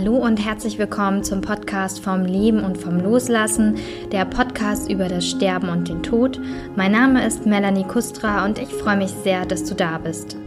Hallo und herzlich willkommen zum Podcast vom Leben und vom Loslassen, der Podcast über das Sterben und den Tod. Mein Name ist Melanie Kustra und ich freue mich sehr, dass du da bist.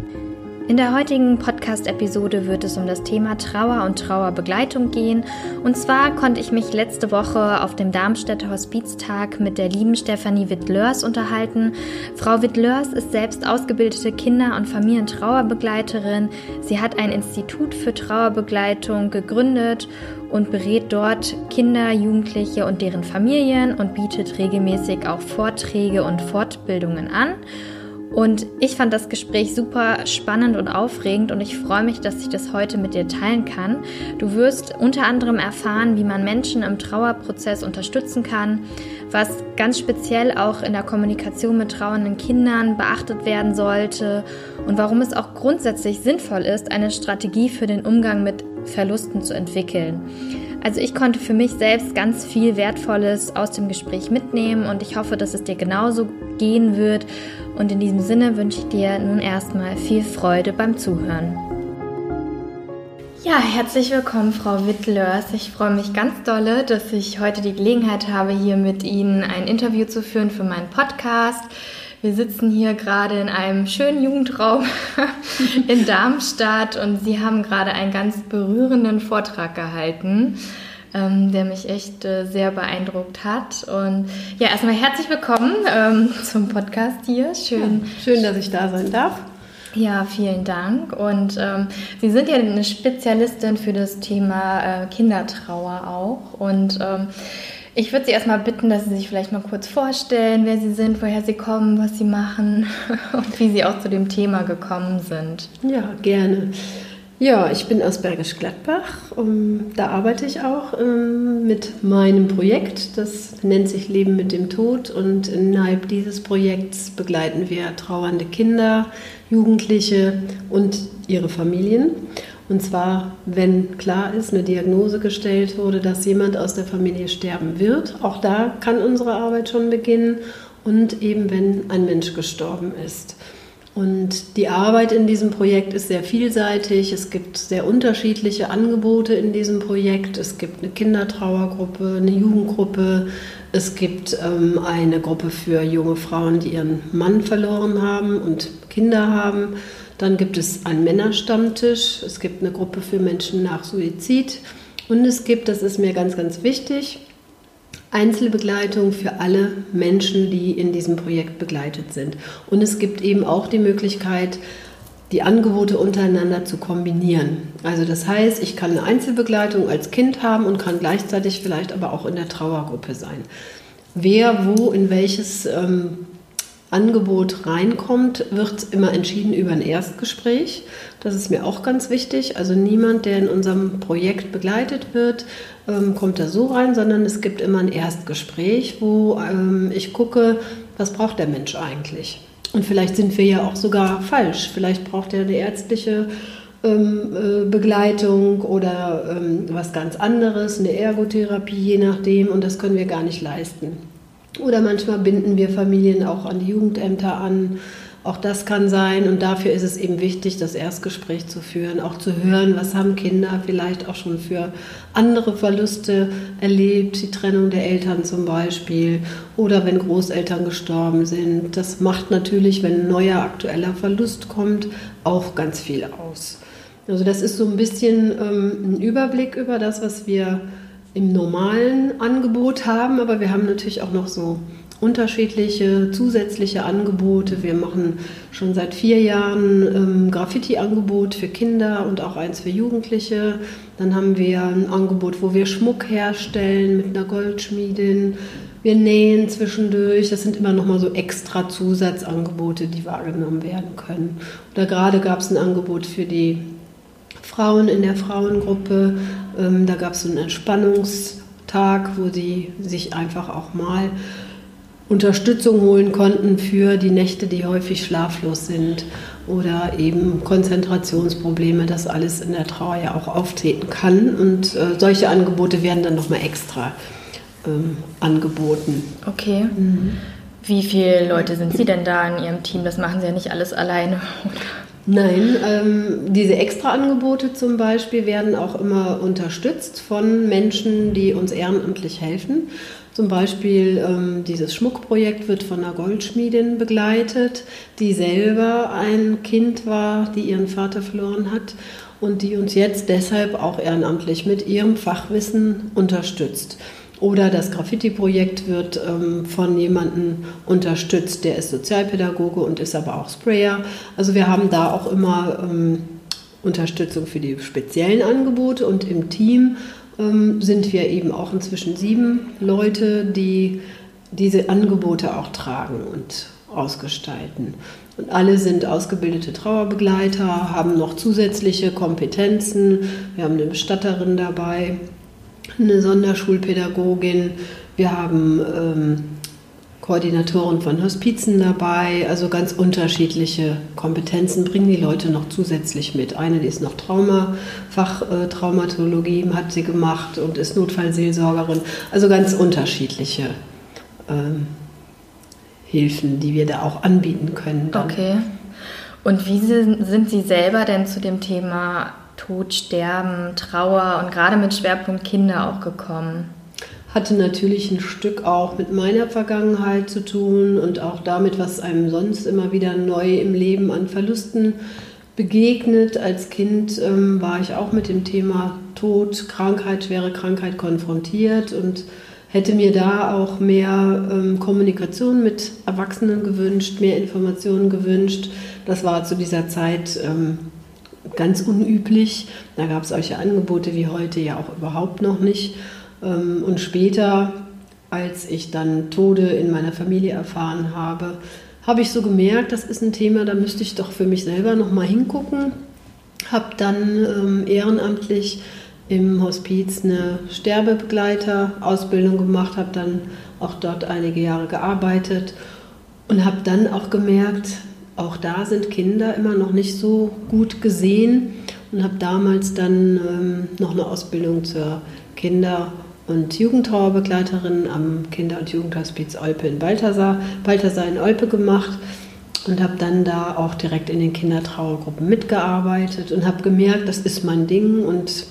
In der heutigen Podcast-Episode wird es um das Thema Trauer und Trauerbegleitung gehen. Und zwar konnte ich mich letzte Woche auf dem Darmstädter Hospiztag mit der lieben Stefanie Wittlörs unterhalten. Frau Wittlörs ist selbst ausgebildete Kinder- und Familientrauerbegleiterin. Sie hat ein Institut für Trauerbegleitung gegründet und berät dort Kinder, Jugendliche und deren Familien und bietet regelmäßig auch Vorträge und Fortbildungen an. Und ich fand das Gespräch super spannend und aufregend und ich freue mich, dass ich das heute mit dir teilen kann. Du wirst unter anderem erfahren, wie man Menschen im Trauerprozess unterstützen kann, was ganz speziell auch in der Kommunikation mit trauernden Kindern beachtet werden sollte und warum es auch grundsätzlich sinnvoll ist, eine Strategie für den Umgang mit Verlusten zu entwickeln. Also ich konnte für mich selbst ganz viel Wertvolles aus dem Gespräch mitnehmen und ich hoffe, dass es dir genauso gehen wird. Und in diesem Sinne wünsche ich dir nun erstmal viel Freude beim Zuhören. Ja, herzlich willkommen, Frau Wittlers. Ich freue mich ganz dolle, dass ich heute die Gelegenheit habe, hier mit Ihnen ein Interview zu führen für meinen Podcast. Wir sitzen hier gerade in einem schönen Jugendraum in Darmstadt und Sie haben gerade einen ganz berührenden Vortrag gehalten ähm, der mich echt äh, sehr beeindruckt hat. Und ja, erstmal herzlich willkommen ähm, zum Podcast hier. Schön. Ja, schön, dass ich da sein darf. Ja, vielen Dank. Und ähm, Sie sind ja eine Spezialistin für das Thema äh, Kindertrauer auch. Und ähm, ich würde Sie erstmal bitten, dass Sie sich vielleicht mal kurz vorstellen, wer Sie sind, woher Sie kommen, was Sie machen und wie Sie auch zu dem Thema gekommen sind. Ja, gerne. Ja, ich bin aus Bergisch Gladbach. Da arbeite ich auch ähm, mit meinem Projekt. Das nennt sich Leben mit dem Tod. Und innerhalb dieses Projekts begleiten wir trauernde Kinder, Jugendliche und ihre Familien. Und zwar, wenn klar ist, eine Diagnose gestellt wurde, dass jemand aus der Familie sterben wird. Auch da kann unsere Arbeit schon beginnen. Und eben, wenn ein Mensch gestorben ist. Und die Arbeit in diesem Projekt ist sehr vielseitig. Es gibt sehr unterschiedliche Angebote in diesem Projekt. Es gibt eine Kindertrauergruppe, eine Jugendgruppe. Es gibt ähm, eine Gruppe für junge Frauen, die ihren Mann verloren haben und Kinder haben. Dann gibt es einen Männerstammtisch. Es gibt eine Gruppe für Menschen nach Suizid. Und es gibt, das ist mir ganz, ganz wichtig, Einzelbegleitung für alle Menschen, die in diesem Projekt begleitet sind. Und es gibt eben auch die Möglichkeit, die Angebote untereinander zu kombinieren. Also das heißt, ich kann eine Einzelbegleitung als Kind haben und kann gleichzeitig vielleicht aber auch in der Trauergruppe sein. Wer wo in welches ähm, Angebot reinkommt, wird immer entschieden über ein Erstgespräch. Das ist mir auch ganz wichtig. Also niemand, der in unserem Projekt begleitet wird, ähm, kommt da so rein, sondern es gibt immer ein Erstgespräch, wo ähm, ich gucke, was braucht der Mensch eigentlich. Und vielleicht sind wir ja auch sogar falsch. Vielleicht braucht er eine ärztliche ähm, äh, Begleitung oder ähm, was ganz anderes, eine Ergotherapie, je nachdem. Und das können wir gar nicht leisten. Oder manchmal binden wir Familien auch an die Jugendämter an. Auch das kann sein und dafür ist es eben wichtig, das Erstgespräch zu führen, auch zu hören, was haben Kinder vielleicht auch schon für andere Verluste erlebt, die Trennung der Eltern zum Beispiel oder wenn Großeltern gestorben sind. Das macht natürlich, wenn ein neuer aktueller Verlust kommt, auch ganz viel aus. Also das ist so ein bisschen ähm, ein Überblick über das, was wir im normalen Angebot haben, aber wir haben natürlich auch noch so unterschiedliche zusätzliche Angebote. Wir machen schon seit vier Jahren ähm, Graffiti-Angebot für Kinder und auch eins für Jugendliche. Dann haben wir ein Angebot, wo wir Schmuck herstellen mit einer Goldschmiedin. Wir nähen zwischendurch. Das sind immer noch mal so extra Zusatzangebote, die wahrgenommen werden können. Oder gerade gab es ein Angebot für die Frauen in der Frauengruppe. Ähm, da gab es so einen Entspannungstag, wo sie sich einfach auch mal Unterstützung holen konnten für die Nächte, die häufig schlaflos sind oder eben Konzentrationsprobleme, das alles in der Trauer ja auch auftreten kann. Und äh, solche Angebote werden dann nochmal extra ähm, angeboten. Okay. Mhm. Wie viele Leute sind Sie denn da in Ihrem Team? Das machen Sie ja nicht alles alleine, oder? Nein, ähm, diese Extraangebote zum Beispiel werden auch immer unterstützt von Menschen, die uns ehrenamtlich helfen. Zum Beispiel ähm, dieses Schmuckprojekt wird von einer Goldschmiedin begleitet, die selber ein Kind war, die ihren Vater verloren hat und die uns jetzt deshalb auch ehrenamtlich mit ihrem Fachwissen unterstützt. Oder das Graffiti-Projekt wird ähm, von jemandem unterstützt, der ist Sozialpädagoge und ist aber auch Sprayer. Also wir haben da auch immer ähm, Unterstützung für die speziellen Angebote und im Team ähm, sind wir eben auch inzwischen sieben Leute, die diese Angebote auch tragen und ausgestalten. Und alle sind ausgebildete Trauerbegleiter, haben noch zusätzliche Kompetenzen. Wir haben eine Bestatterin dabei, eine Sonderschulpädagogin, wir haben ähm, Koordinatoren von Hospizen dabei, also ganz unterschiedliche Kompetenzen bringen die Leute noch zusätzlich mit. Eine, die ist noch Trauma, Fachtraumatologie hat sie gemacht und ist Notfallseelsorgerin, also ganz unterschiedliche ähm, Hilfen, die wir da auch anbieten können. Dann. Okay. Und wie sind Sie selber denn zu dem Thema Tod, Sterben, Trauer und gerade mit Schwerpunkt Kinder auch gekommen? Hatte natürlich ein Stück auch mit meiner Vergangenheit zu tun und auch damit, was einem sonst immer wieder neu im Leben an Verlusten begegnet. Als Kind ähm, war ich auch mit dem Thema Tod, Krankheit, schwere Krankheit konfrontiert und hätte mir da auch mehr ähm, Kommunikation mit Erwachsenen gewünscht, mehr Informationen gewünscht. Das war zu dieser Zeit ähm, ganz unüblich. Da gab es solche Angebote wie heute ja auch überhaupt noch nicht. Ähm, und später, als ich dann Tode in meiner Familie erfahren habe, habe ich so gemerkt, das ist ein Thema, da müsste ich doch für mich selber noch mal hingucken. Habe dann ähm, ehrenamtlich im Hospiz eine Sterbebegleiter-Ausbildung gemacht, habe dann auch dort einige Jahre gearbeitet und habe dann auch gemerkt, auch da sind Kinder immer noch nicht so gut gesehen und habe damals dann ähm, noch eine Ausbildung zur Kinder- und Jugendtrauerbegleiterin am Kinder- und Jugendhospiz Olpe in Balthasar, Balthasar in Olpe gemacht und habe dann da auch direkt in den Kindertrauergruppen mitgearbeitet und habe gemerkt, das ist mein Ding und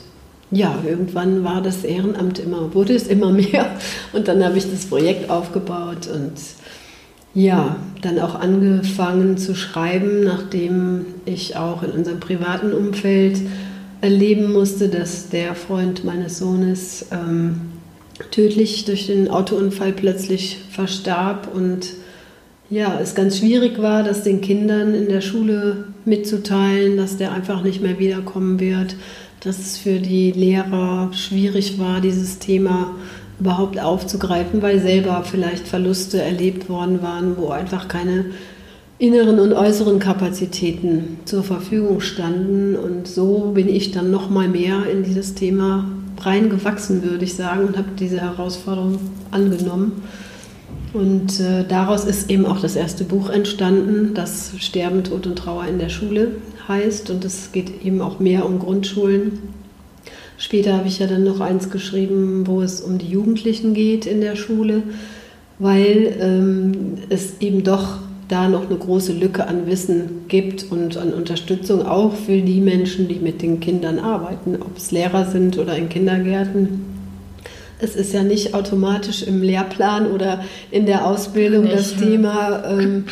ja, irgendwann war das Ehrenamt immer, wurde es immer mehr und dann habe ich das Projekt aufgebaut und ja, dann auch angefangen zu schreiben, nachdem ich auch in unserem privaten Umfeld erleben musste, dass der Freund meines Sohnes ähm, tödlich durch den Autounfall plötzlich verstarb und ja, es ganz schwierig war, das den Kindern in der Schule mitzuteilen, dass der einfach nicht mehr wiederkommen wird, dass es für die Lehrer schwierig war, dieses Thema überhaupt aufzugreifen, weil selber vielleicht Verluste erlebt worden waren, wo einfach keine inneren und äußeren Kapazitäten zur Verfügung standen. Und so bin ich dann noch mal mehr in dieses Thema reingewachsen, würde ich sagen, und habe diese Herausforderung angenommen. Und äh, daraus ist eben auch das erste Buch entstanden, das Sterben, Tod und Trauer in der Schule heißt. Und es geht eben auch mehr um Grundschulen Später habe ich ja dann noch eins geschrieben, wo es um die Jugendlichen geht in der Schule, weil ähm, es eben doch da noch eine große Lücke an Wissen gibt und an Unterstützung auch für die Menschen, die mit den Kindern arbeiten, ob es Lehrer sind oder in Kindergärten. Es ist ja nicht automatisch im Lehrplan oder in der Ausbildung nicht, das Thema ähm,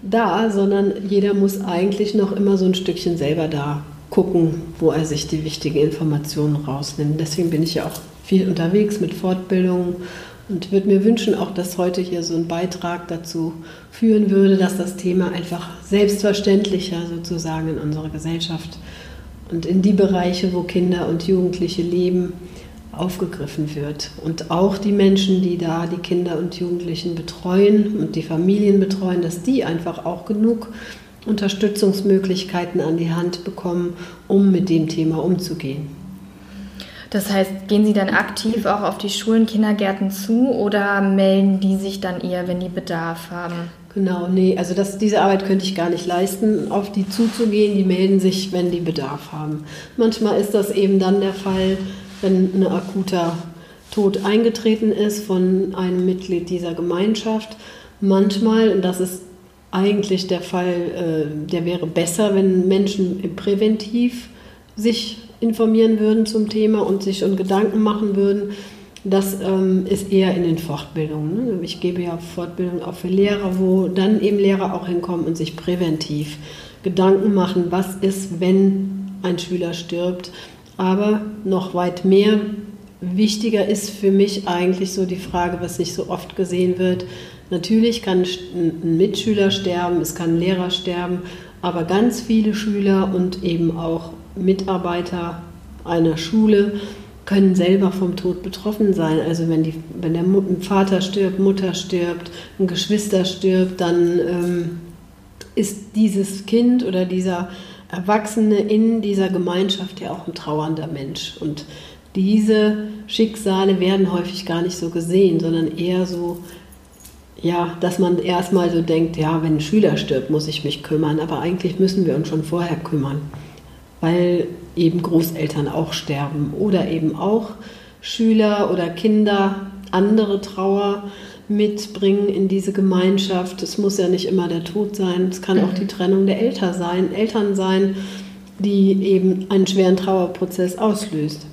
da, sondern jeder muss eigentlich noch immer so ein Stückchen selber da gucken, wo er sich die wichtigen Informationen rausnimmt. Deswegen bin ich ja auch viel unterwegs mit Fortbildungen und würde mir wünschen, auch dass heute hier so ein Beitrag dazu führen würde, dass das Thema einfach selbstverständlicher sozusagen in unserer Gesellschaft und in die Bereiche, wo Kinder und Jugendliche leben, aufgegriffen wird. Und auch die Menschen, die da die Kinder und Jugendlichen betreuen und die Familien betreuen, dass die einfach auch genug Unterstützungsmöglichkeiten an die Hand bekommen, um mit dem Thema umzugehen. Das heißt, gehen Sie dann aktiv auch auf die Schulen, Kindergärten zu oder melden die sich dann eher, wenn die Bedarf haben? Genau, nee, also das, diese Arbeit könnte ich gar nicht leisten, auf die zuzugehen. Die melden sich, wenn die Bedarf haben. Manchmal ist das eben dann der Fall, wenn ein akuter Tod eingetreten ist von einem Mitglied dieser Gemeinschaft. Manchmal, und das ist eigentlich der Fall, äh, der wäre besser, wenn Menschen präventiv sich informieren würden zum Thema und sich schon Gedanken machen würden. Das ähm, ist eher in den Fortbildungen. Ne? Ich gebe ja Fortbildungen auch für Lehrer, wo dann eben Lehrer auch hinkommen und sich präventiv Gedanken machen, was ist, wenn ein Schüler stirbt. Aber noch weit mehr wichtiger ist für mich eigentlich so die Frage, was nicht so oft gesehen wird. Natürlich kann ein Mitschüler sterben, es kann ein Lehrer sterben, aber ganz viele Schüler und eben auch Mitarbeiter einer Schule können selber vom Tod betroffen sein. Also wenn, die, wenn der Vater stirbt, Mutter stirbt, ein Geschwister stirbt, dann ähm, ist dieses Kind oder dieser Erwachsene in dieser Gemeinschaft ja auch ein trauernder Mensch. Und diese Schicksale werden häufig gar nicht so gesehen, sondern eher so, ja, dass man erstmal so denkt, ja, wenn ein Schüler stirbt, muss ich mich kümmern. Aber eigentlich müssen wir uns schon vorher kümmern weil eben Großeltern auch sterben oder eben auch Schüler oder Kinder andere Trauer mitbringen in diese Gemeinschaft. Es muss ja nicht immer der Tod sein, es kann auch die Trennung der Eltern sein, Eltern sein, die eben einen schweren Trauerprozess auslöst.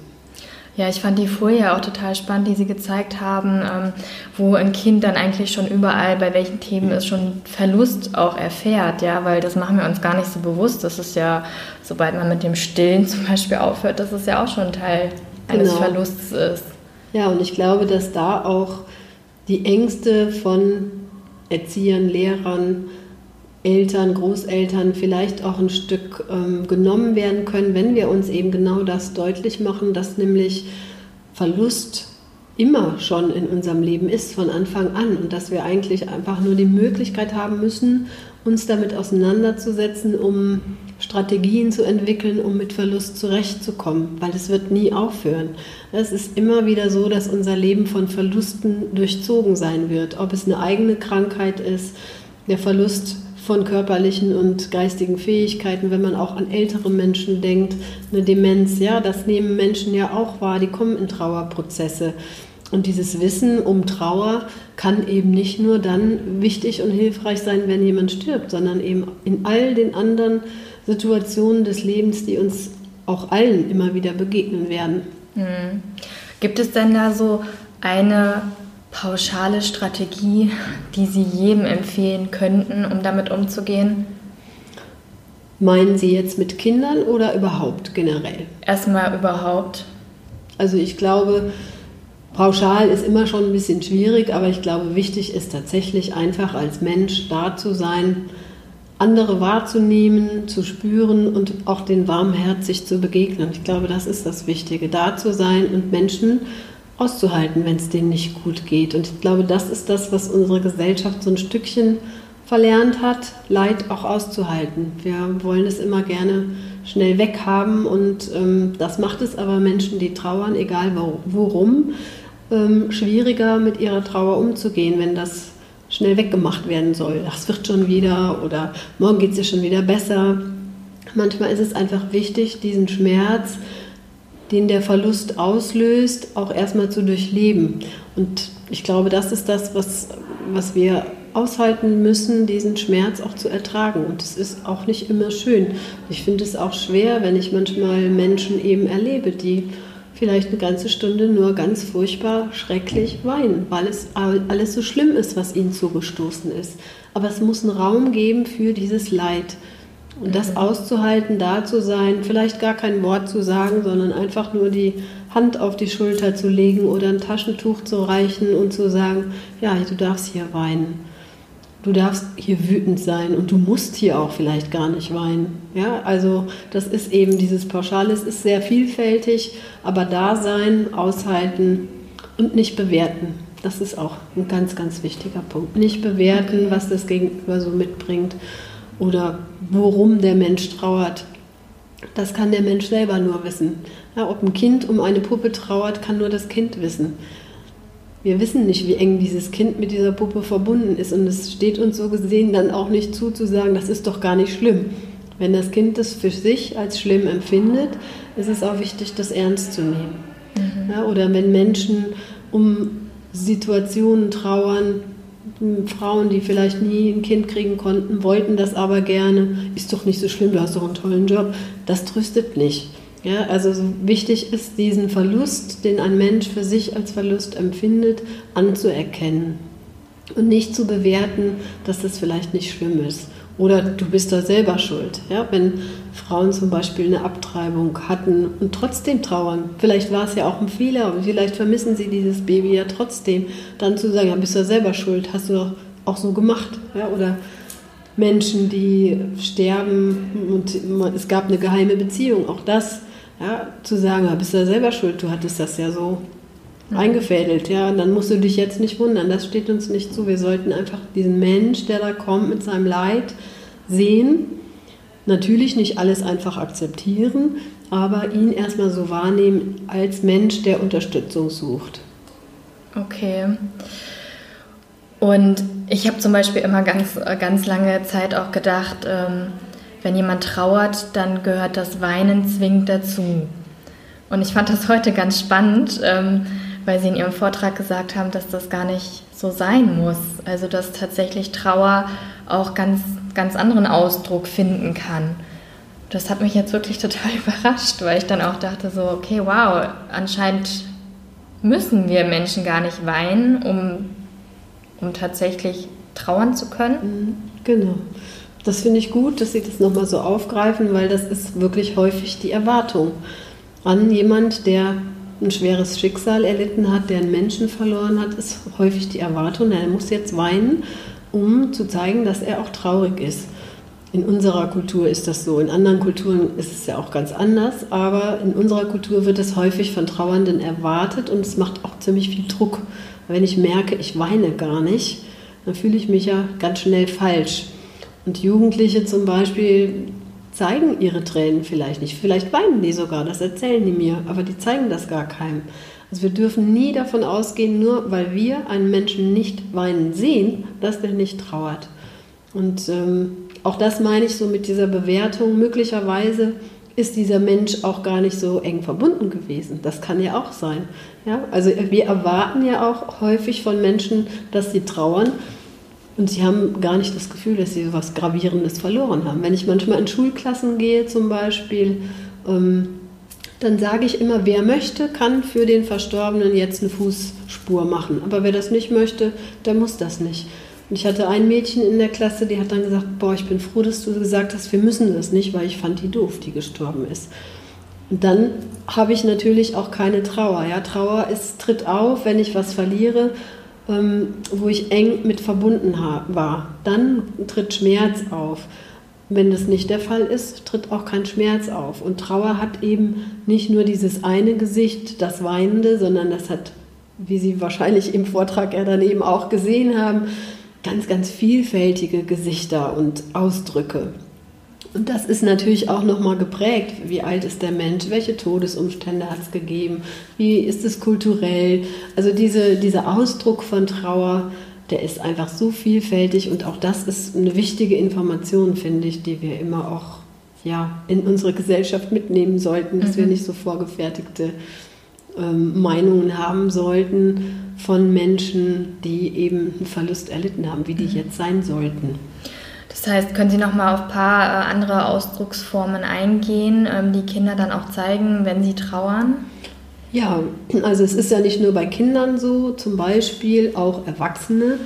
Ja, ich fand die Folie auch total spannend, die Sie gezeigt haben, ähm, wo ein Kind dann eigentlich schon überall, bei welchen Themen es schon Verlust auch erfährt, ja, weil das machen wir uns gar nicht so bewusst. Das ist ja, sobald man mit dem Stillen zum Beispiel aufhört, dass es ja auch schon Teil eines genau. Verlusts ist. Ja, und ich glaube, dass da auch die Ängste von Erziehern, Lehrern, Eltern, Großeltern vielleicht auch ein Stück ähm, genommen werden können, wenn wir uns eben genau das deutlich machen, dass nämlich Verlust immer schon in unserem Leben ist von Anfang an und dass wir eigentlich einfach nur die Möglichkeit haben müssen, uns damit auseinanderzusetzen, um Strategien zu entwickeln, um mit Verlust zurechtzukommen, weil es wird nie aufhören. Es ist immer wieder so, dass unser Leben von Verlusten durchzogen sein wird, ob es eine eigene Krankheit ist, der Verlust von körperlichen und geistigen Fähigkeiten, wenn man auch an ältere Menschen denkt, eine Demenz, ja, das nehmen Menschen ja auch wahr, die kommen in Trauerprozesse. Und dieses Wissen um Trauer kann eben nicht nur dann wichtig und hilfreich sein, wenn jemand stirbt, sondern eben in all den anderen Situationen des Lebens, die uns auch allen immer wieder begegnen werden. Hm. Gibt es denn da so eine pauschale Strategie, die Sie jedem empfehlen könnten, um damit umzugehen? Meinen Sie jetzt mit Kindern oder überhaupt generell? Erstmal überhaupt. Also ich glaube, pauschal ist immer schon ein bisschen schwierig, aber ich glaube, wichtig ist tatsächlich einfach als Mensch da zu sein, andere wahrzunehmen, zu spüren und auch den warmherzig zu begegnen. Ich glaube, das ist das Wichtige, da zu sein und Menschen auszuhalten, wenn es denen nicht gut geht. Und ich glaube, das ist das, was unsere Gesellschaft so ein Stückchen verlernt hat, Leid auch auszuhalten. Wir wollen es immer gerne schnell weghaben und ähm, das macht es aber Menschen, die trauern, egal worum, ähm, schwieriger mit ihrer Trauer umzugehen, wenn das schnell weggemacht werden soll. Das wird schon wieder oder morgen geht es dir schon wieder besser. Manchmal ist es einfach wichtig, diesen Schmerz, den der Verlust auslöst, auch erstmal zu durchleben. Und ich glaube, das ist das, was, was wir aushalten müssen, diesen Schmerz auch zu ertragen. Und es ist auch nicht immer schön. Ich finde es auch schwer, wenn ich manchmal Menschen eben erlebe, die vielleicht eine ganze Stunde nur ganz furchtbar schrecklich weinen, weil es alles so schlimm ist, was ihnen zugestoßen ist. Aber es muss einen Raum geben für dieses Leid. Und das auszuhalten, da zu sein, vielleicht gar kein Wort zu sagen, sondern einfach nur die Hand auf die Schulter zu legen oder ein Taschentuch zu reichen und zu sagen, ja, du darfst hier weinen. Du darfst hier wütend sein und du musst hier auch vielleicht gar nicht weinen. Ja, also das ist eben dieses Pauschale, es ist sehr vielfältig, aber da sein, aushalten und nicht bewerten. Das ist auch ein ganz, ganz wichtiger Punkt. Nicht bewerten, was das Gegenüber so mitbringt oder worum der Mensch trauert. Das kann der Mensch selber nur wissen. Ja, ob ein Kind um eine Puppe trauert, kann nur das Kind wissen. Wir wissen nicht, wie eng dieses Kind mit dieser Puppe verbunden ist und es steht uns so gesehen dann auch nicht zu, zu sagen, das ist doch gar nicht schlimm. Wenn das Kind das für sich als schlimm empfindet, ist es auch wichtig, das ernst zu nehmen. Mhm. Ja, oder wenn Menschen um Situationen trauern, Frauen, die vielleicht nie ein Kind kriegen konnten, wollten das aber gerne. Ist doch nicht so schlimm, du hast doch einen tollen Job. Das tröstet nicht. Ja, also so wichtig ist, diesen Verlust, den ein Mensch für sich als Verlust empfindet, anzuerkennen und nicht zu bewerten, dass das vielleicht nicht schlimm ist. Oder du bist da selber schuld. Ja, wenn Frauen zum Beispiel eine Abtreibung hatten und trotzdem trauern, vielleicht war es ja auch ein Fehler und vielleicht vermissen sie dieses Baby ja trotzdem, dann zu sagen, ja, bist du selber schuld, hast du doch auch so gemacht. Ja, oder Menschen, die sterben und es gab eine geheime Beziehung, auch das ja, zu sagen, bist du selber schuld, du hattest das ja so mhm. eingefädelt, ja, und dann musst du dich jetzt nicht wundern, das steht uns nicht zu. Wir sollten einfach diesen Mensch, der da kommt mit seinem Leid, sehen, natürlich nicht alles einfach akzeptieren, aber ihn erstmal so wahrnehmen als Mensch, der Unterstützung sucht. Okay. Und ich habe zum Beispiel immer ganz, ganz lange Zeit auch gedacht, ähm, wenn jemand trauert, dann gehört das Weinen zwingend dazu. Und ich fand das heute ganz spannend, ähm, weil Sie in Ihrem Vortrag gesagt haben, dass das gar nicht so sein muss. Also dass tatsächlich Trauer auch ganz, ganz anderen Ausdruck finden kann. Das hat mich jetzt wirklich total überrascht, weil ich dann auch dachte so, okay, wow, anscheinend müssen wir Menschen gar nicht weinen, um, um tatsächlich trauern zu können. Mhm, genau. Das finde ich gut, dass Sie das nochmal so aufgreifen, weil das ist wirklich häufig die Erwartung an jemand, der ein schweres Schicksal erlitten hat, der einen Menschen verloren hat, ist häufig die Erwartung, er muss jetzt weinen, um zu zeigen, dass er auch traurig ist. In unserer Kultur ist das so, in anderen Kulturen ist es ja auch ganz anders, aber in unserer Kultur wird es häufig von Trauernden erwartet und es macht auch ziemlich viel Druck. Wenn ich merke, ich weine gar nicht, dann fühle ich mich ja ganz schnell falsch. Und Jugendliche zum Beispiel zeigen ihre Tränen vielleicht nicht. Vielleicht weinen die sogar, das erzählen die mir, aber die zeigen das gar keinem. Also wir dürfen nie davon ausgehen, nur weil wir einen Menschen nicht weinen sehen, dass der nicht trauert. Und ähm, auch das meine ich so mit dieser Bewertung. Möglicherweise ist dieser Mensch auch gar nicht so eng verbunden gewesen. Das kann ja auch sein. Ja? Also wir erwarten ja auch häufig von Menschen, dass sie trauern. Und sie haben gar nicht das Gefühl, dass sie so etwas Gravierendes verloren haben. Wenn ich manchmal in Schulklassen gehe zum Beispiel, ähm, dann sage ich immer, wer möchte, kann für den Verstorbenen jetzt eine Fußspur machen. Aber wer das nicht möchte, der muss das nicht. Und ich hatte ein Mädchen in der Klasse, die hat dann gesagt, boah, ich bin froh, dass du gesagt hast, wir müssen das nicht, weil ich fand die doof, die gestorben ist. Und dann habe ich natürlich auch keine Trauer. Ja, Trauer ist, tritt auf, wenn ich was verliere ähm, wo ich eng mit verbunden war. Dann tritt Schmerz auf. Wenn das nicht der Fall ist, tritt auch kein Schmerz auf. Und Trauer hat eben nicht nur dieses eine Gesicht, das Weinende, sondern das hat, wie Sie wahrscheinlich im Vortrag ja dann eben auch gesehen haben, ganz, ganz vielfältige Gesichter und Ausdrücke. Und das ist natürlich auch nochmal geprägt. Wie alt ist der Mensch? Welche Todesumstände hat es gegeben? Wie ist es kulturell? Also diese, dieser Ausdruck von Trauer, der ist einfach so vielfältig und auch das ist eine wichtige Information, finde ich, die wir immer auch ja, in unsere Gesellschaft mitnehmen sollten, dass mhm. wir nicht so vorgefertigte ähm, Meinungen haben sollten von Menschen, die eben einen Verlust erlitten haben, wie die mhm. jetzt sein sollten. Das heißt, können Sie noch mal auf ein paar äh, andere Ausdrucksformen eingehen, ähm, die Kinder dann auch zeigen, wenn sie trauern? Ja, also es ist ja nicht nur bei Kindern so, zum Beispiel auch Erwachsene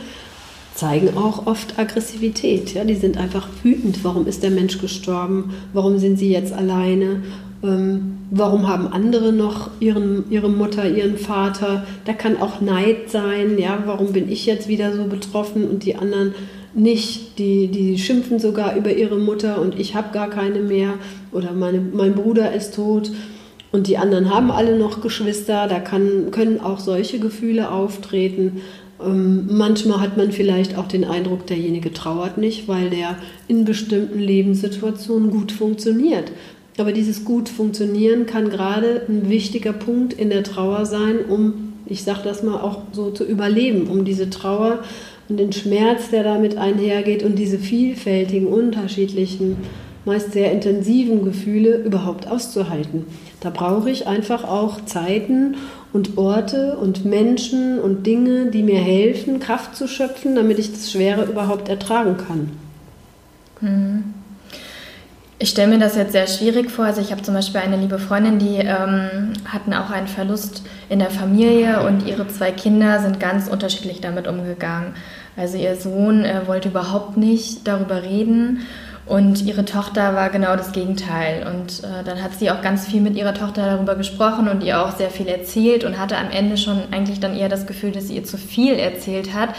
zeigen auch oft Aggressivität. Ja? Die sind einfach wütend. Warum ist der Mensch gestorben? Warum sind sie jetzt alleine? Ähm, warum haben andere noch ihren, ihre Mutter, ihren Vater? Da kann auch Neid sein. Ja? Warum bin ich jetzt wieder so betroffen und die anderen nicht. Die, die schimpfen sogar über ihre Mutter und ich habe gar keine mehr oder meine, mein Bruder ist tot und die anderen haben alle noch Geschwister. Da kann, können auch solche Gefühle auftreten. Ähm, manchmal hat man vielleicht auch den Eindruck, derjenige trauert nicht, weil der in bestimmten Lebenssituationen gut funktioniert. Aber dieses gut funktionieren kann gerade ein wichtiger Punkt in der Trauer sein, um, ich sage das mal, auch so zu überleben, um diese Trauer und den Schmerz, der damit einhergeht und diese vielfältigen, unterschiedlichen, meist sehr intensiven Gefühle überhaupt auszuhalten. Da brauche ich einfach auch Zeiten und Orte und Menschen und Dinge, die mir helfen, Kraft zu schöpfen, damit ich das Schwere überhaupt ertragen kann. Mhm. Ich stelle mir das jetzt sehr schwierig vor. Also ich habe zum Beispiel eine liebe Freundin, die ähm, hatten auch einen Verlust in der Familie und ihre zwei Kinder sind ganz unterschiedlich damit umgegangen. Also ihr Sohn äh, wollte überhaupt nicht darüber reden und ihre Tochter war genau das Gegenteil. Und äh, dann hat sie auch ganz viel mit ihrer Tochter darüber gesprochen und ihr auch sehr viel erzählt und hatte am Ende schon eigentlich dann eher das Gefühl, dass sie ihr zu viel erzählt hat,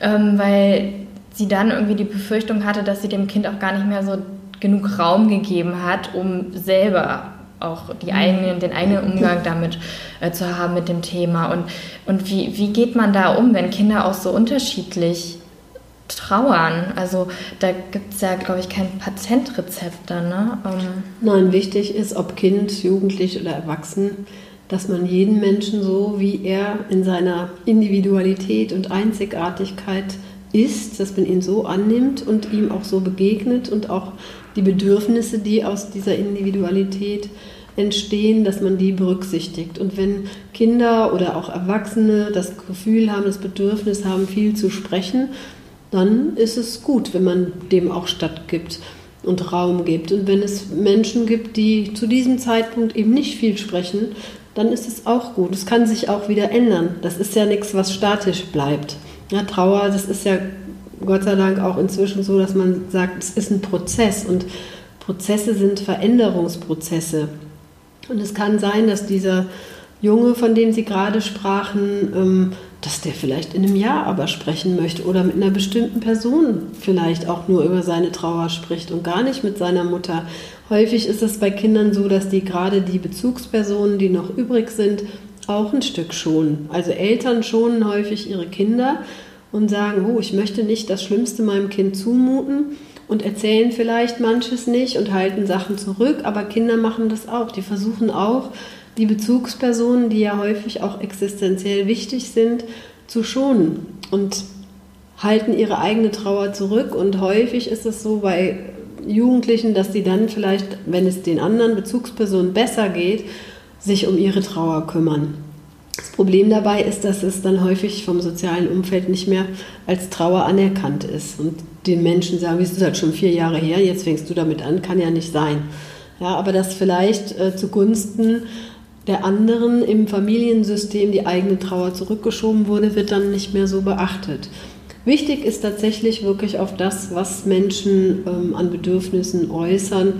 ähm, weil sie dann irgendwie die Befürchtung hatte, dass sie dem Kind auch gar nicht mehr so genug Raum gegeben hat, um selber auch die eigenen, den eigenen Umgang damit äh, zu haben mit dem Thema. Und, und wie, wie geht man da um, wenn Kinder auch so unterschiedlich trauern? Also da gibt es ja, glaube ich, kein Patentrezept dann. Ne? Ähm Nein, wichtig ist, ob Kind, Jugendlich oder Erwachsen, dass man jeden Menschen so, wie er in seiner Individualität und Einzigartigkeit ist, dass man ihn so annimmt und ihm auch so begegnet und auch die Bedürfnisse, die aus dieser Individualität entstehen, dass man die berücksichtigt. Und wenn Kinder oder auch Erwachsene das Gefühl haben, das Bedürfnis haben, viel zu sprechen, dann ist es gut, wenn man dem auch stattgibt und Raum gibt. Und wenn es Menschen gibt, die zu diesem Zeitpunkt eben nicht viel sprechen, dann ist es auch gut. Es kann sich auch wieder ändern. Das ist ja nichts, was statisch bleibt. Ja, Trauer, das ist ja Gott sei Dank auch inzwischen so, dass man sagt, es ist ein Prozess und Prozesse sind Veränderungsprozesse. Und es kann sein, dass dieser Junge, von dem Sie gerade sprachen, ähm, dass der vielleicht in einem Jahr aber sprechen möchte oder mit einer bestimmten Person vielleicht auch nur über seine Trauer spricht und gar nicht mit seiner Mutter. Häufig ist es bei Kindern so, dass die gerade die Bezugspersonen, die noch übrig sind, auch ein Stück schonen. Also Eltern schonen häufig ihre Kinder und sagen, oh, ich möchte nicht das Schlimmste meinem Kind zumuten und erzählen vielleicht manches nicht und halten Sachen zurück, aber Kinder machen das auch. Die versuchen auch, die Bezugspersonen, die ja häufig auch existenziell wichtig sind, zu schonen und halten ihre eigene Trauer zurück. Und häufig ist es so bei Jugendlichen, dass sie dann vielleicht, wenn es den anderen Bezugspersonen besser geht, sich um ihre Trauer kümmern. Das Problem dabei ist, dass es dann häufig vom sozialen Umfeld nicht mehr als Trauer anerkannt ist. Und den Menschen sagen, wie ist halt schon vier Jahre her, jetzt fängst du damit an, kann ja nicht sein. Ja, aber dass vielleicht äh, zugunsten der anderen im Familiensystem die eigene Trauer zurückgeschoben wurde, wird dann nicht mehr so beachtet. Wichtig ist tatsächlich wirklich auf das, was Menschen ähm, an Bedürfnissen äußern,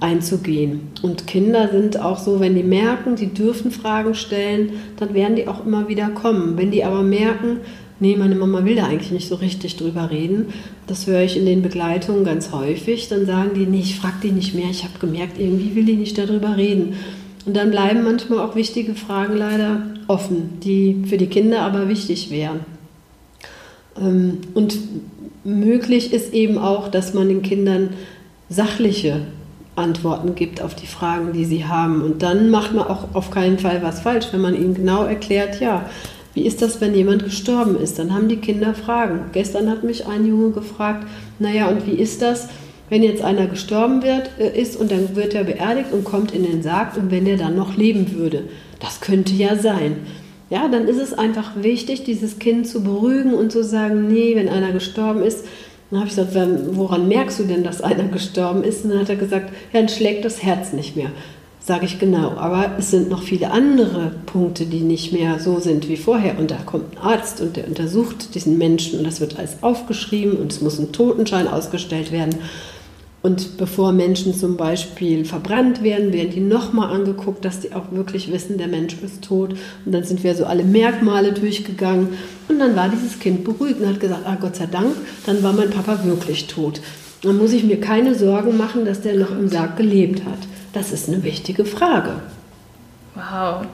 einzugehen. Und Kinder sind auch so, wenn die merken, sie dürfen Fragen stellen, dann werden die auch immer wieder kommen. Wenn die aber merken, nee, meine Mama will da eigentlich nicht so richtig drüber reden, das höre ich in den Begleitungen ganz häufig, dann sagen die, nee, ich frage die nicht mehr, ich habe gemerkt, irgendwie will die nicht darüber reden. Und dann bleiben manchmal auch wichtige Fragen leider offen, die für die Kinder aber wichtig wären. Ähm, und möglich ist eben auch, dass man den Kindern sachliche Antworten gibt auf die Fragen, die sie haben. Und dann macht man auch auf keinen Fall was falsch, wenn man ihnen genau erklärt, ja, wie ist das, wenn jemand gestorben ist? Dann haben die Kinder Fragen. Gestern hat mich ein Junge gefragt, naja, und wie ist das, wenn jetzt einer gestorben wird, äh, ist und dann wird er beerdigt und kommt in den Sarg und wenn er dann noch leben würde? Das könnte ja sein. Ja, dann ist es einfach wichtig, dieses Kind zu beruhigen und zu sagen, nee, wenn einer gestorben ist, dann habe ich gesagt, woran merkst du denn, dass einer gestorben ist? Und dann hat er gesagt, ja, dann schlägt das Herz nicht mehr. Sage ich genau, aber es sind noch viele andere Punkte, die nicht mehr so sind wie vorher. Und da kommt ein Arzt und der untersucht diesen Menschen und das wird alles aufgeschrieben und es muss ein Totenschein ausgestellt werden. Und bevor Menschen zum Beispiel verbrannt werden, werden die nochmal angeguckt, dass die auch wirklich wissen, der Mensch ist tot. Und dann sind wir so alle Merkmale durchgegangen. Und dann war dieses Kind beruhigt und hat gesagt, ah Gott sei Dank, dann war mein Papa wirklich tot. Dann muss ich mir keine Sorgen machen, dass der noch im Sarg gelebt hat. Das ist eine wichtige Frage. Wow.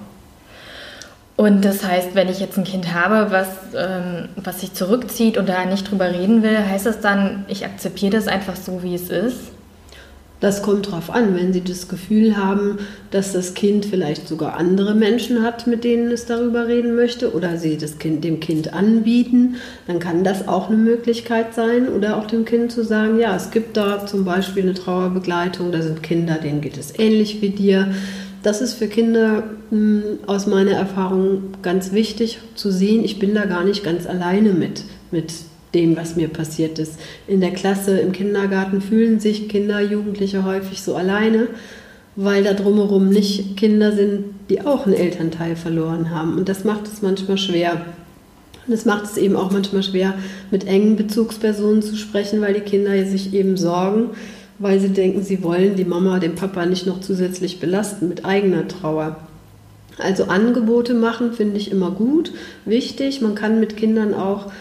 Und das heißt, wenn ich jetzt ein Kind habe, was, ähm, was sich zurückzieht und da nicht drüber reden will, heißt das dann, ich akzeptiere das einfach so, wie es ist? Das kommt drauf an, wenn Sie das Gefühl haben, dass das Kind vielleicht sogar andere Menschen hat, mit denen es darüber reden möchte, oder Sie das Kind dem Kind anbieten, dann kann das auch eine Möglichkeit sein. Oder auch dem Kind zu sagen, ja, es gibt da zum Beispiel eine Trauerbegleitung, da sind Kinder, denen geht es ähnlich wie dir das ist für Kinder mh, hm, aus meiner Erfahrung ganz wichtig zu sehen, ich bin da gar nicht ganz alleine mit, mit dem, was mir passiert ist. In der Klasse, im Kindergarten fühlen sich Kinder, Jugendliche häufig so alleine, weil da drumherum nicht Kinder sind, die auch einen Elternteil verloren haben. Und das macht es manchmal schwer. Und es macht es eben auch manchmal schwer, mit engen Bezugspersonen zu sprechen, weil die Kinder sich eben sorgen, weil sie denken, sie wollen die Mama, den Papa nicht noch zusätzlich belasten mit eigener Trauer. Also Angebote machen finde ich immer gut, wichtig. Man kann mit Kindern auch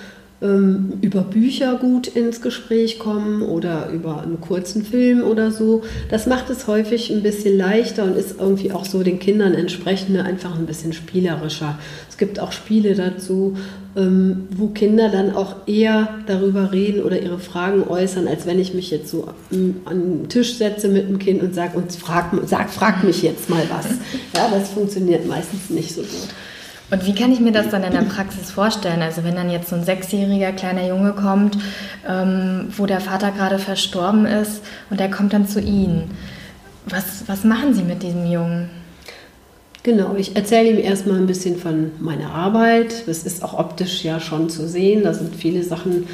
über Bücher gut ins Gespräch kommen oder über einen kurzen Film oder so. Das macht es häufig ein bisschen leichter und ist irgendwie auch so den Kindern entsprechend einfach ein bisschen spielerischer. Es gibt auch Spiele dazu, ähm, wo Kinder dann auch eher darüber reden oder ihre Fragen äußern, als wenn ich mich jetzt so an den Tisch setze mit dem Kind und sage, und frag, sag, frag mich jetzt mal was. Ja, das funktioniert meistens nicht so gut. Und wie kann ich mir das dann in der Praxis vorstellen? Also wenn dann jetzt so ein sechsjähriger kleiner Junge kommt, ähm, wo der Vater gerade verstorben ist und der kommt dann zu Ihnen. Was, was machen Sie mit diesem Jungen? Genau, ich erzähle ihm erstmal ein bisschen von meiner Arbeit. Das ist auch optisch ja schon zu sehen. Da sind viele Sachen,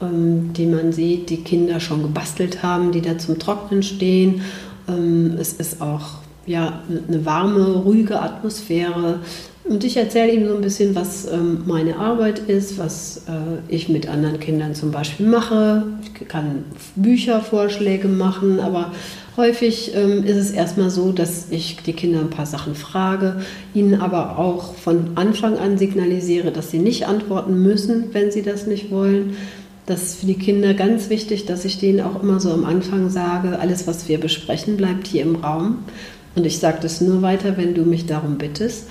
ähm, die man sieht, die Kinder schon gebastelt haben, die da zum Trocknen stehen. Ähm, es ist auch ja, eine warme, ruhige Atmosphäre. Und ich erzähle ihm so ein bisschen, was ähm, meine Arbeit ist, was äh, ich mit anderen Kindern zum Beispiel mache. Ich kann Büchervorschläge machen, aber häufig ähm, ist es erstmal so, dass ich die Kinder ein paar Sachen frage, ihnen aber auch von Anfang an signalisiere, dass sie nicht antworten müssen, wenn sie das nicht wollen. Das ist für die Kinder ganz wichtig, dass ich denen auch immer so am Anfang sage, alles, was wir besprechen, bleibt hier im Raum. Und ich sage das nur weiter, wenn du mich darum bittest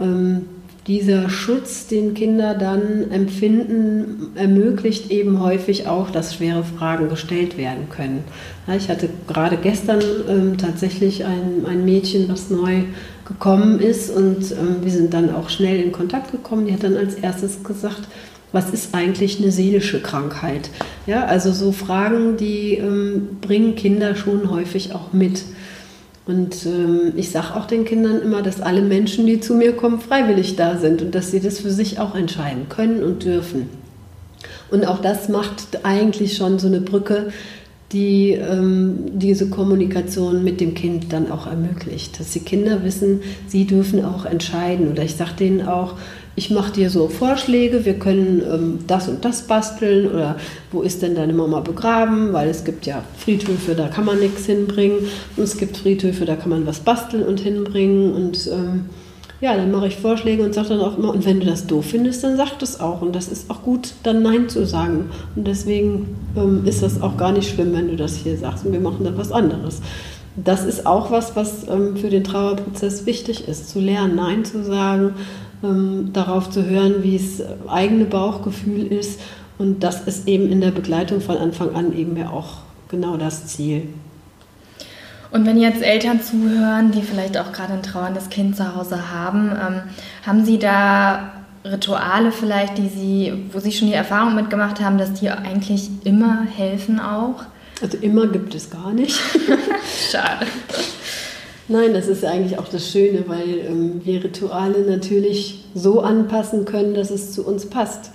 ähm, dieser Schutz, den Kinder dann empfinden, ermöglicht eben häufig auch, dass schwere Fragen gestellt werden können. Ja, ich hatte gerade gestern ähm, tatsächlich ein, ein Mädchen, das neu gekommen ist und ähm, wir sind dann auch schnell in Kontakt gekommen. Die hat dann als erstes gesagt, was ist eigentlich eine seelische Krankheit? Ja, also so Fragen, die ähm, bringen Kinder schon häufig auch mit. Und ähm, ich sage auch den Kindern immer, dass alle Menschen, die zu mir kommen, freiwillig da sind und dass sie das für sich auch entscheiden können und dürfen. Und auch das macht eigentlich schon so eine Brücke, die ähm, diese Kommunikation mit dem Kind dann auch ermöglicht. Dass die Kinder wissen, sie dürfen auch entscheiden. Oder ich sage denen auch, ich mache dir so Vorschläge, wir können ähm, das und das basteln oder wo ist denn deine Mama begraben, weil es gibt ja Friedhöfe, da kann man nichts hinbringen und es gibt Friedhöfe, da kann man was basteln und hinbringen und ähm, ja, dann mache ich Vorschläge und sage dann auch immer, und wenn du das doof findest, dann sag das auch. Und das ist auch gut, dann Nein zu sagen. Und deswegen ähm, ist das auch gar nicht schlimm, wenn du das hier sagst und wir machen dann was anderes. Das ist auch was, was ähm, für den Trauerprozess wichtig ist, zu lernen, Nein zu sagen, ähm, darauf zu hören, wie es eigene Bauchgefühl ist. Und das ist eben in der Begleitung von Anfang an eben ja auch genau das Ziel. Und wenn jetzt Eltern zuhören, die vielleicht auch gerade ein trauerndes Kind zu Hause haben, ähm, haben Sie da Rituale vielleicht, die Sie, wo Sie schon die Erfahrung mitgemacht haben, dass die eigentlich immer helfen auch? Also immer gibt es gar nicht. Schade. Nein, das ist eigentlich auch das Schöne, weil ähm, wir Rituale natürlich so anpassen können, dass es zu uns passt.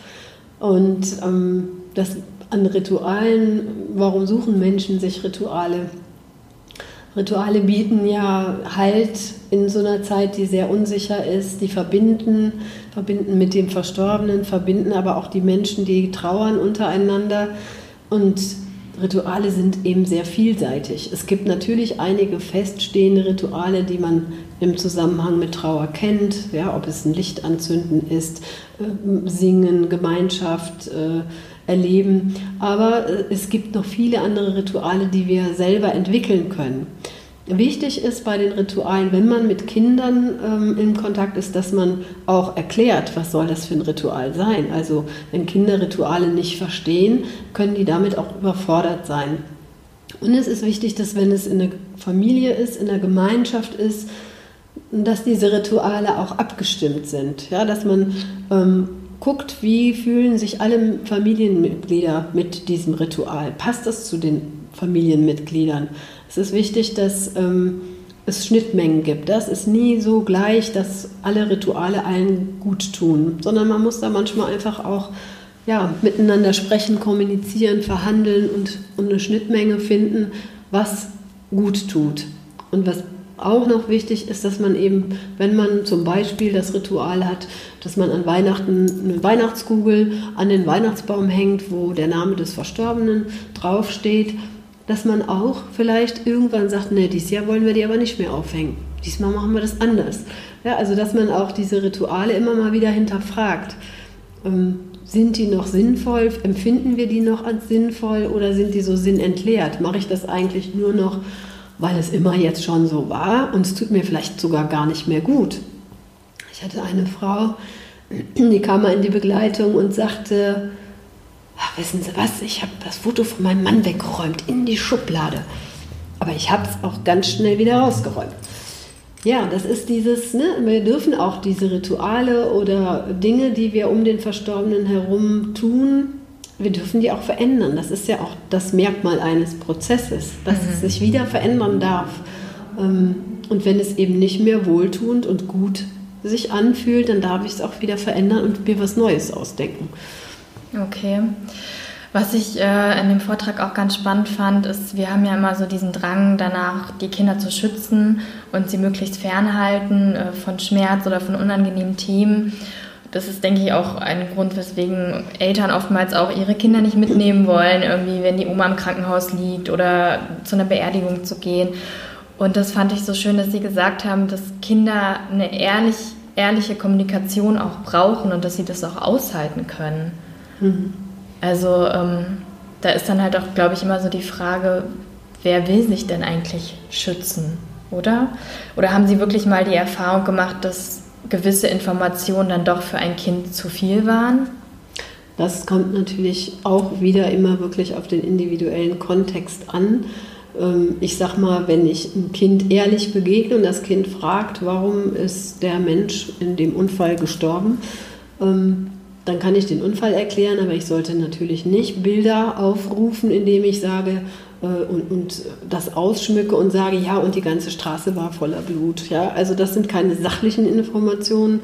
Und ähm, das an Ritualen, warum suchen Menschen sich Rituale? Rituale bieten ja Halt in so einer Zeit, die sehr unsicher ist. Die verbinden, verbinden mit dem Verstorbenen, verbinden aber auch die Menschen, die trauern untereinander. Und Rituale sind eben sehr vielseitig. Es gibt natürlich einige feststehende Rituale, die man im Zusammenhang mit Trauer kennt, ja, ob es ein Licht anzünden ist, äh, Singen, Gemeinschaft äh, erleben. Aber äh, es gibt noch viele andere Rituale, die wir selber entwickeln können. Wichtig ist bei den Ritualen, wenn man mit Kindern ähm, in Kontakt ist, dass man auch erklärt, was soll das für ein Ritual sein. Also wenn Kinder Rituale nicht verstehen, können die damit auch überfordert sein. Und es ist wichtig, dass wenn es in der Familie ist, in der Gemeinschaft ist, dass diese Rituale auch abgestimmt sind. Ja, dass man ähm, guckt, wie fühlen sich alle Familienmitglieder mit diesem Ritual. Passt das zu den Familienmitgliedern? Es ist wichtig, dass ähm, es Schnittmengen gibt. Das ist nie so gleich, dass alle Rituale allen gut tun, sondern man muss da manchmal einfach auch ja, miteinander sprechen, kommunizieren, verhandeln und, und eine Schnittmenge finden, was gut tut. Und was auch noch wichtig ist, dass man eben, wenn man zum Beispiel das Ritual hat, dass man an Weihnachten eine Weihnachtskugel an den Weihnachtsbaum hängt, wo der Name des Verstorbenen draufsteht, dass man auch vielleicht irgendwann sagt, nee, dieses Jahr wollen wir die aber nicht mehr aufhängen. Diesmal machen wir das anders. Ja, also dass man auch diese Rituale immer mal wieder hinterfragt. Ähm, sind die noch sinnvoll? Empfinden wir die noch als sinnvoll oder sind die so sinnentleert? Mache ich das eigentlich nur noch, weil es immer jetzt schon so war und es tut mir vielleicht sogar gar nicht mehr gut? Ich hatte eine Frau, die kam mal in die Begleitung und sagte, ach, wissen Sie was, ich habe das Foto von meinem Mann weggeräumt in die Schublade. Aber ich habe es auch ganz schnell wieder rausgeräumt. Ja, das ist dieses, ne, wir dürfen auch diese Rituale oder Dinge, die wir um den Verstorbenen herum tun, wir dürfen die auch verändern. Das ist ja auch das Merkmal eines Prozesses, dass mhm. es sich wieder verändern darf. Ähm, und wenn es eben nicht mehr wohltuend und gut sich anfühlt, dann darf ich es auch wieder verändern und mir was Neues ausdenken. Okay. Was ich äh, in dem Vortrag auch ganz spannend fand, ist, wir haben ja immer so diesen Drang danach, die Kinder zu schützen und sie möglichst fernhalten äh, von Schmerz oder von unangenehmen Themen. Das ist, denke ich, auch ein Grund, weswegen Eltern oftmals auch ihre Kinder nicht mitnehmen wollen, irgendwie, wenn die Oma im Krankenhaus liegt oder zu einer Beerdigung zu gehen. Und das fand ich so schön, dass Sie gesagt haben, dass Kinder eine ehrlich, ehrliche Kommunikation auch brauchen und dass sie das auch aushalten können. Mhm. Also ähm, da ist dann halt auch, glaube ich, immer so die Frage, wer will sich denn eigentlich schützen, oder? Oder haben Sie wirklich mal die Erfahrung gemacht, dass gewisse Informationen dann doch für ein Kind zu viel waren? Das kommt natürlich auch wieder immer wirklich auf den individuellen Kontext an. Ähm, ich sag mal, wenn ich einem Kind ehrlich begegne und das Kind fragt, warum ist der Mensch in dem Unfall gestorben, ähm, dann kann ich den Unfall erklären, aber ich sollte natürlich nicht Bilder aufrufen, indem ich sage äh, und, und, das ausschmücke und sage, ja, und die ganze Straße war voller Blut. Ja, also das sind keine sachlichen Informationen,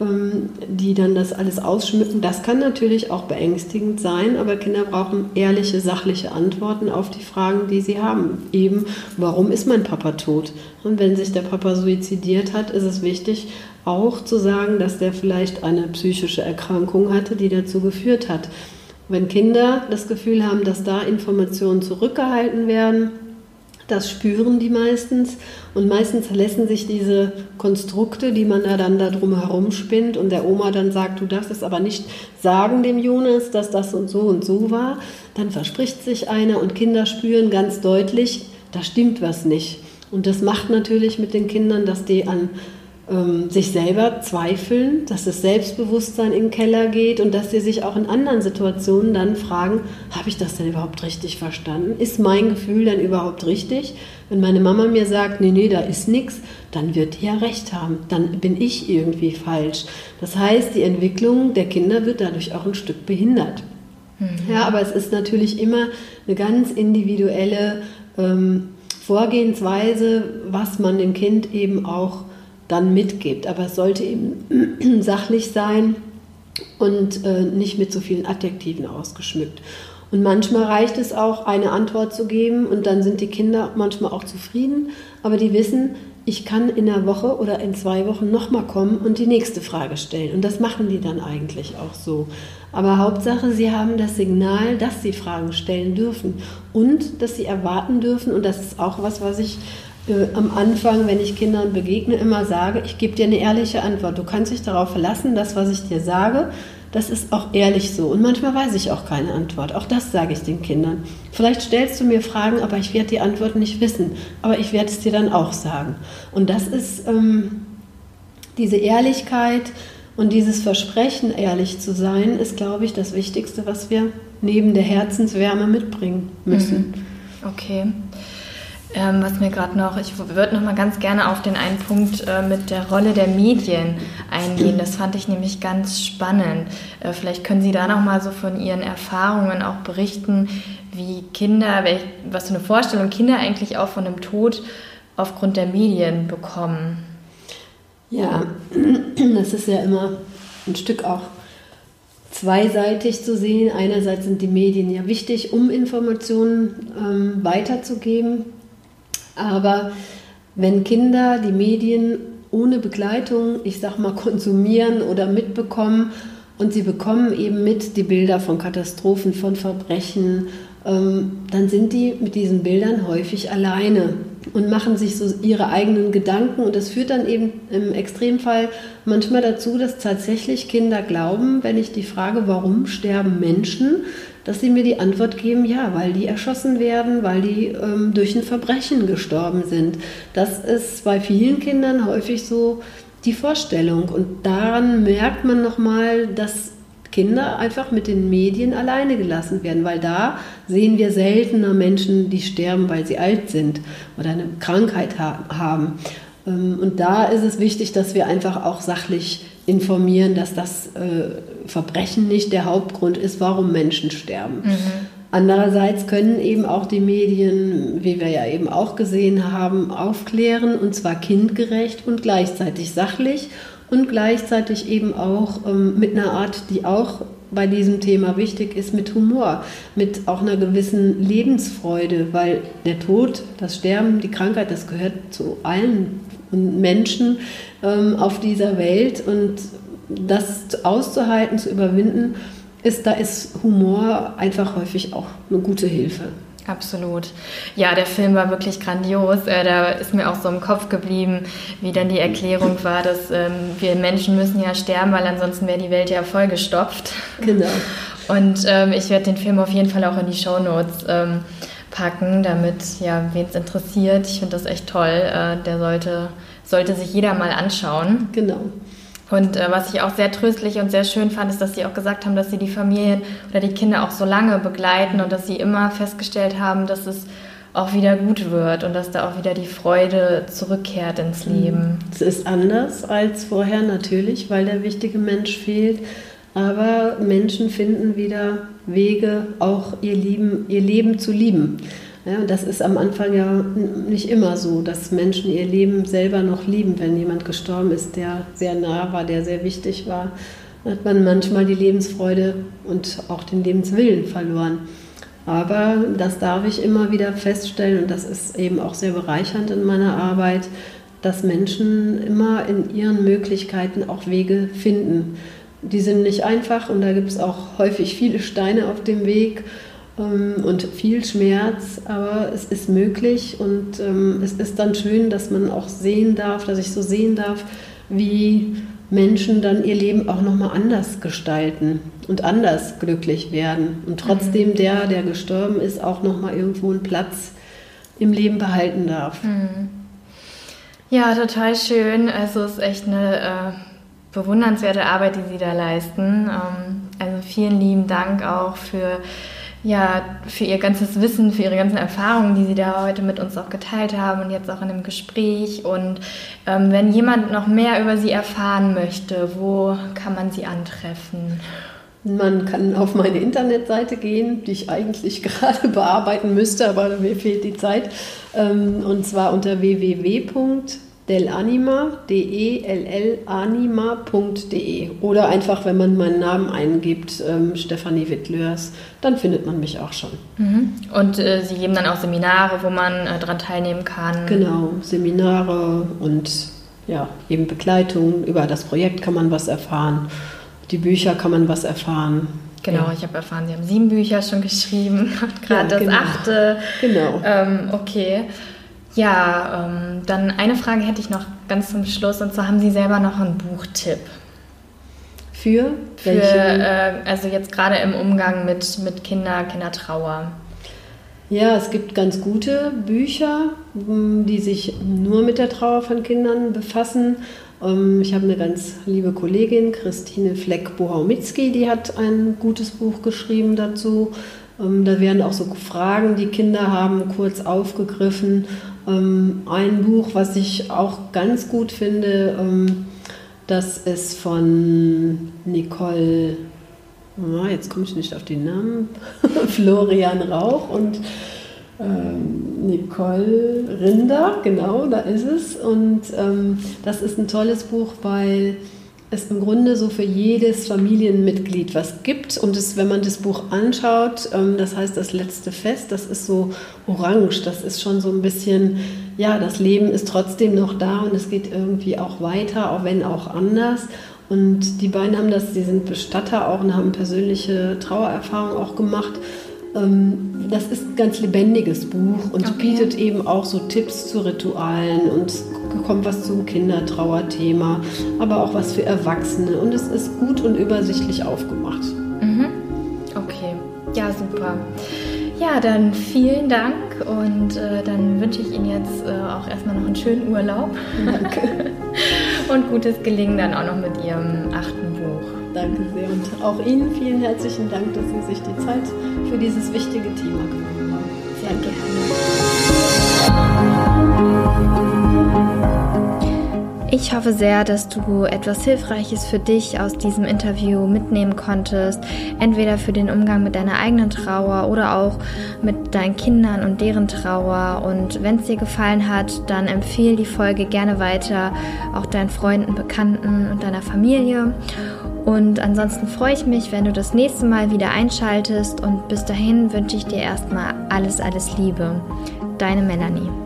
die dann das alles ausschmücken. Das kann natürlich auch beängstigend sein, aber Kinder brauchen ehrliche, sachliche Antworten auf die Fragen, die sie haben. Eben, warum ist mein Papa tot? Und wenn sich der Papa suizidiert hat, ist es wichtig, auch zu sagen, dass der vielleicht eine psychische Erkrankung hatte, die dazu geführt hat. Wenn Kinder das Gefühl haben, dass da Informationen zurückgehalten werden, das spüren die meistens und meistens lassen sich diese Konstrukte, die man da dann da drum herum spinnt und der Oma dann sagt, du darfst es aber nicht sagen dem Jonas, dass das und so und so war, dann verspricht sich einer und Kinder spüren ganz deutlich, da stimmt was nicht. Und das macht natürlich mit den Kindern, dass die an ähm, sich selber zweifeln, dass das Selbstbewusstsein in den Keller geht und dass sie sich auch in anderen Situationen dann fragen, habe ich das denn überhaupt richtig verstanden? Ist mein Gefühl denn überhaupt richtig? Wenn meine Mama mir sagt, nee, nee, da ist nichts, dann wird die ja recht haben. Dann bin ich irgendwie falsch. Das heißt, die Entwicklung der Kinder wird dadurch auch ein Stück behindert. Mhm. Ja, aber es ist natürlich immer eine ganz individuelle ähm, Vorgehensweise, was man dem Kind eben auch dann mitgibt. Aber es sollte eben sachlich sein und äh, nicht mit so vielen Adjektiven ausgeschmückt. Und manchmal reicht es auch, eine Antwort zu geben und dann sind die Kinder manchmal auch zufrieden, aber die wissen, ich kann in einer Woche oder in zwei Wochen nochmal kommen und die nächste Frage stellen. Und das machen die dann eigentlich auch so. Aber Hauptsache, sie haben das Signal, dass sie Fragen stellen dürfen und dass sie erwarten dürfen. Und das ist auch was, was ich äh, am Anfang, wenn ich Kindern begegne, immer sage, ich gebe dir eine ehrliche Antwort. Du kannst dich darauf verlassen, das, was ich dir sage, das ist auch ehrlich so. Und manchmal weiß ich auch keine Antwort. Auch das sage ich den Kindern. Vielleicht stellst du mir Fragen, aber ich werde die Antwort nicht wissen. Aber ich werde es dir dann auch sagen. Und das ist ähm, diese Ehrlichkeit und dieses Versprechen, ehrlich zu sein, ist, glaube ich, das Wichtigste, was wir neben der Herzenswärme mitbringen müssen. Mhm. Okay. Ähm, was mir gerade noch, ich würde noch mal ganz gerne auf den einen Punkt äh, mit der Rolle der Medien eingehen. Das fand ich nämlich ganz spannend. Äh, vielleicht können Sie da noch mal so von Ihren Erfahrungen auch berichten, wie Kinder, welch, was für eine Vorstellung Kinder eigentlich auch von einem Tod aufgrund der Medien bekommen. Ja, das ist ja immer ein Stück auch zweiseitig zu sehen. Einerseits sind die Medien ja wichtig, um Informationen ähm, weiterzugeben. Aber wenn Kinder die Medien ohne Begleitung, ich sag mal, konsumieren oder mitbekommen und sie bekommen eben mit die Bilder von Katastrophen, von Verbrechen, ähm, dann sind die mit diesen Bildern häufig alleine und machen sich so ihre eigenen Gedanken. Und das führt dann eben im Extremfall manchmal dazu, dass tatsächlich Kinder glauben, wenn ich die frage, warum sterben Menschen, dass sie mir die Antwort geben, ja, weil die erschossen werden, weil die ähm, durch ein Verbrechen gestorben sind. Das ist bei vielen Kindern häufig so die Vorstellung. Und daran merkt man nochmal, dass Kinder einfach mit den Medien alleine gelassen werden, weil da sehen wir seltener Menschen, die sterben, weil sie alt sind oder eine Krankheit ha haben. Ähm, und da ist es wichtig, dass wir einfach auch sachlich informieren, dass das äh, Verbrechen nicht der Hauptgrund ist, warum Menschen sterben. Mhm. Andererseits können eben auch die Medien, wie wir ja eben auch gesehen haben, aufklären und zwar kindgerecht und gleichzeitig sachlich und gleichzeitig eben auch ähm, mit einer Art, die auch bei diesem Thema wichtig ist, mit Humor, mit auch einer gewissen Lebensfreude, weil der Tod, das Sterben, die Krankheit, das gehört zu allen Menschen ähm, auf dieser Welt und das auszuhalten, zu überwinden, ist, da ist Humor einfach häufig auch eine gute Hilfe. Absolut. Ja, der Film war wirklich grandios. Äh, da ist mir auch so im Kopf geblieben, wie dann die Erklärung war, dass ähm, wir Menschen müssen ja sterben, weil ansonsten wäre die Welt ja vollgestopft. Genau. Und ähm, ich werde den Film auf jeden Fall auch in die Show Notes ähm, packen, damit, ja, wen es interessiert. Ich finde das echt toll. Äh, der sollte, sollte sich jeder mal anschauen. Genau. Und äh, was ich auch sehr tröstlich und sehr schön fand, ist, dass sie auch gesagt haben, dass sie die Familien oder die Kinder auch so lange begleiten und dass sie immer festgestellt haben, dass es auch wieder gut wird und dass da auch wieder die Freude zurückkehrt ins mhm. Leben. Es ist anders als vorher natürlich, weil der wichtige Mensch fehlt. Aber Menschen finden wieder Wege, auch ihr, Lieben, ihr Leben zu lieben. Ja, das ist am Anfang ja nicht immer so, dass Menschen ihr Leben selber noch lieben. Wenn jemand gestorben ist, der sehr nah war, der sehr wichtig war, hat man manchmal die Lebensfreude und auch den Lebenswillen verloren. Aber das darf ich immer wieder feststellen und das ist eben auch sehr bereichernd in meiner Arbeit, dass Menschen immer in ihren Möglichkeiten auch Wege finden. Die sind nicht einfach und da gibt es auch häufig viele Steine auf dem Weg ähm, und viel Schmerz, aber es ist möglich und ähm, es ist dann schön, dass man auch sehen darf, dass ich so sehen darf, wie Menschen dann ihr Leben auch nochmal anders gestalten und anders glücklich werden und trotzdem mhm. der, der gestorben ist, auch nochmal irgendwo einen Platz im Leben behalten darf. Mhm. Ja, total schön. Also es ist echt eine äh, bewundernswerte Arbeit, die Sie da leisten. Ähm, also vielen lieben Dank auch für ja, für ihr ganzes Wissen, für ihre ganzen Erfahrungen, die sie da heute mit uns auch geteilt haben und jetzt auch in dem Gespräch. Und ähm, wenn jemand noch mehr über sie erfahren möchte, wo kann man sie antreffen? Man kann auf meine Internetseite gehen, die ich eigentlich gerade bearbeiten müsste, aber mir fehlt die Zeit. Ähm, und zwar unter www delanima, D-E-L-L-Anima.de oder einfach, wenn man meinen Namen eingibt, ähm, Stefanie Wittlörs, dann findet man mich auch schon. Mhm. Und äh, Sie geben dann auch Seminare, wo man äh, daran teilnehmen kann? Genau, Seminare und ja, eben Begleitung. Über das Projekt kann man was erfahren. Die Bücher kann man was erfahren. Genau, ich habe erfahren, Sie haben sieben Bücher schon geschrieben, gerade ja, genau. das achte. Genau. Ähm, okay. Ja, ähm, dann eine Frage hätte ich noch ganz zum Schluss und zwar haben Sie selber noch einen Buchtipp? Für? Für äh, also jetzt gerade im Umgang mit, mit Kinder, Kindertrauer. Ja, es gibt ganz gute Bücher, die sich nur mit der Trauer von Kindern befassen. Ähm, ich habe eine ganz liebe Kollegin, Christine Fleck-Bohaumitzki, die hat ein gutes Buch geschrieben dazu. Ähm, da werden auch so Fragen, die Kinder haben, kurz aufgegriffen. Ähm, ein Buch, was ich auch ganz gut finde, ähm, das ist von Nicole, jetzt komme ich nicht auf den Namen, Florian Rauch und Nicole Rinder, genau, da ist es. Und das ist ein tolles Buch, weil es im Grunde so für jedes Familienmitglied was gibt. Und es, wenn man das Buch anschaut, ähm, das heißt das letzte Fest, das ist so orange, das ist schon so ein bisschen, ja, das Leben ist trotzdem noch da und es geht irgendwie auch weiter, auch wenn auch anders. Und die beiden haben das, die sind Bestatter auch und haben persönliche Trauererfahrungen auch gemacht. Ähm, das ist ein ganz lebendiges Buch und okay. bietet eben auch so Tipps zu Ritualen und kommt was zum Kindertrauerthema, aber auch was für Erwachsene. Und es ist gut und übersichtlich aufgemacht. Mhm. Okay, ja, super. Ja, dann vielen Dank und äh, dann wünsche ich Ihnen jetzt äh, auch erstmal noch einen schönen Urlaub. Danke. und gutes Gelingen dann auch noch mit Ihrem achten Buch. Danke sehr und auch Ihnen vielen herzlichen Dank, dass Sie sich die Zeit für dieses wichtige Thema genommen haben. Sehr gerne. Ich hoffe sehr, dass du etwas Hilfreiches für dich aus diesem Interview mitnehmen konntest, entweder für den Umgang mit deiner eigenen Trauer oder auch mit deinen Kindern und deren Trauer. Und wenn es dir gefallen hat, dann empfehle die Folge gerne weiter, auch deinen Freunden, Bekannten und deiner Familie. Und ansonsten freue ich mich, wenn du das nächste Mal wieder einschaltest und bis dahin wünsche ich dir erstmal alles, alles Liebe. Deine Melanie.